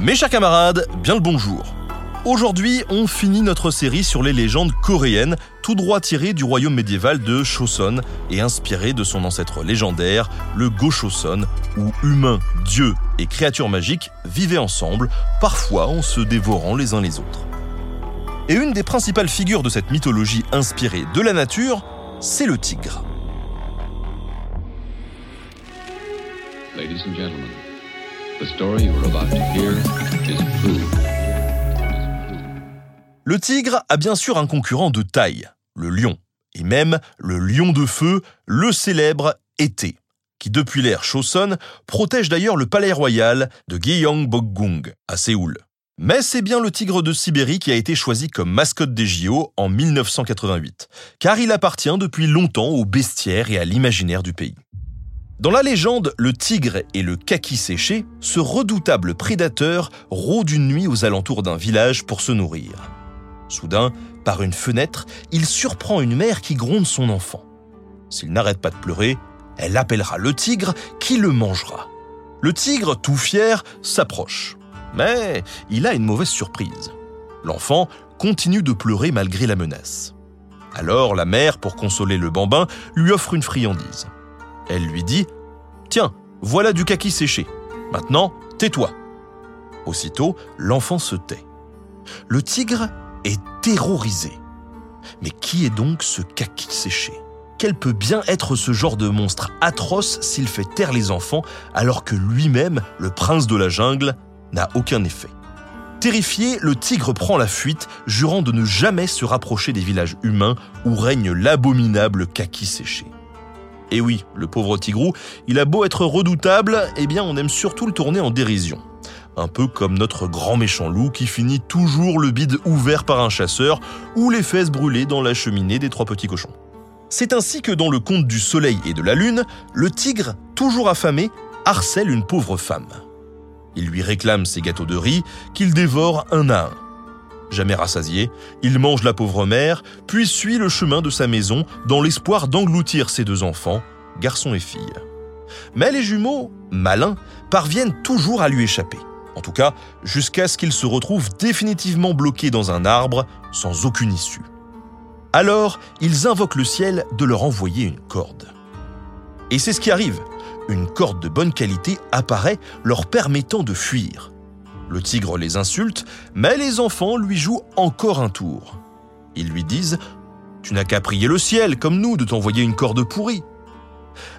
Mes chers camarades, bien le bonjour. Aujourd'hui, on finit notre série sur les légendes coréennes, tout droit tirées du royaume médiéval de Choson et inspirées de son ancêtre légendaire, le Go-Choson, où humains, dieux et créatures magiques vivaient ensemble, parfois en se dévorant les uns les autres. Et une des principales figures de cette mythologie inspirée de la nature, c'est le tigre. Le tigre a bien sûr un concurrent de taille, le lion, et même le lion de feu, le célèbre Été, qui depuis l'ère Choson protège d'ailleurs le palais royal de Gyeongbokgung à Séoul. Mais c'est bien le tigre de Sibérie qui a été choisi comme mascotte des JO en 1988, car il appartient depuis longtemps au bestiaire et à l'imaginaire du pays. Dans la légende, le tigre et le kaki séché, ce redoutable prédateur rôde une nuit aux alentours d'un village pour se nourrir. Soudain, par une fenêtre, il surprend une mère qui gronde son enfant. S'il n'arrête pas de pleurer, elle appellera le tigre qui le mangera. Le tigre, tout fier, s'approche. Mais il a une mauvaise surprise. L'enfant continue de pleurer malgré la menace. Alors la mère, pour consoler le bambin, lui offre une friandise. Elle lui dit ⁇ Tiens, voilà du kaki séché. Maintenant, tais-toi. ⁇ Aussitôt, l'enfant se tait. Le tigre est terrorisé. Mais qui est donc ce kaki séché? Quel peut bien être ce genre de monstre atroce s'il fait taire les enfants alors que lui-même, le prince de la jungle, n'a aucun effet? Terrifié, le tigre prend la fuite, jurant de ne jamais se rapprocher des villages humains où règne l'abominable kaki séché. Et oui, le pauvre tigrou, il a beau être redoutable, eh bien on aime surtout le tourner en dérision un peu comme notre grand méchant loup qui finit toujours le bide ouvert par un chasseur ou les fesses brûlées dans la cheminée des trois petits cochons. C'est ainsi que dans le conte du soleil et de la lune, le tigre, toujours affamé, harcèle une pauvre femme. Il lui réclame ses gâteaux de riz qu'il dévore un à un. Jamais rassasié, il mange la pauvre mère, puis suit le chemin de sa maison dans l'espoir d'engloutir ses deux enfants, garçon et fille. Mais les jumeaux, malins, parviennent toujours à lui échapper. En tout cas, jusqu'à ce qu'ils se retrouvent définitivement bloqués dans un arbre, sans aucune issue. Alors, ils invoquent le ciel de leur envoyer une corde. Et c'est ce qui arrive. Une corde de bonne qualité apparaît, leur permettant de fuir. Le tigre les insulte, mais les enfants lui jouent encore un tour. Ils lui disent Tu n'as qu'à prier le ciel, comme nous, de t'envoyer une corde pourrie.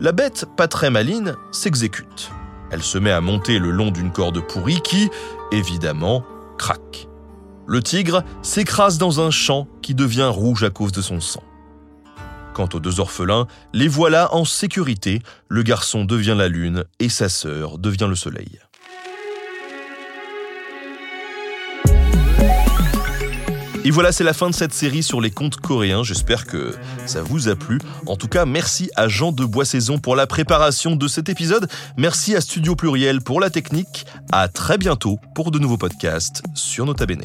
La bête, pas très maline, s'exécute. Elle se met à monter le long d'une corde pourrie qui, évidemment, craque. Le tigre s'écrase dans un champ qui devient rouge à cause de son sang. Quant aux deux orphelins, les voilà en sécurité, le garçon devient la lune et sa sœur devient le soleil. Et voilà, c'est la fin de cette série sur les contes coréens. J'espère que ça vous a plu. En tout cas, merci à Jean de Boissaison pour la préparation de cet épisode. Merci à Studio Pluriel pour la technique. À très bientôt pour de nouveaux podcasts sur Nota Bene.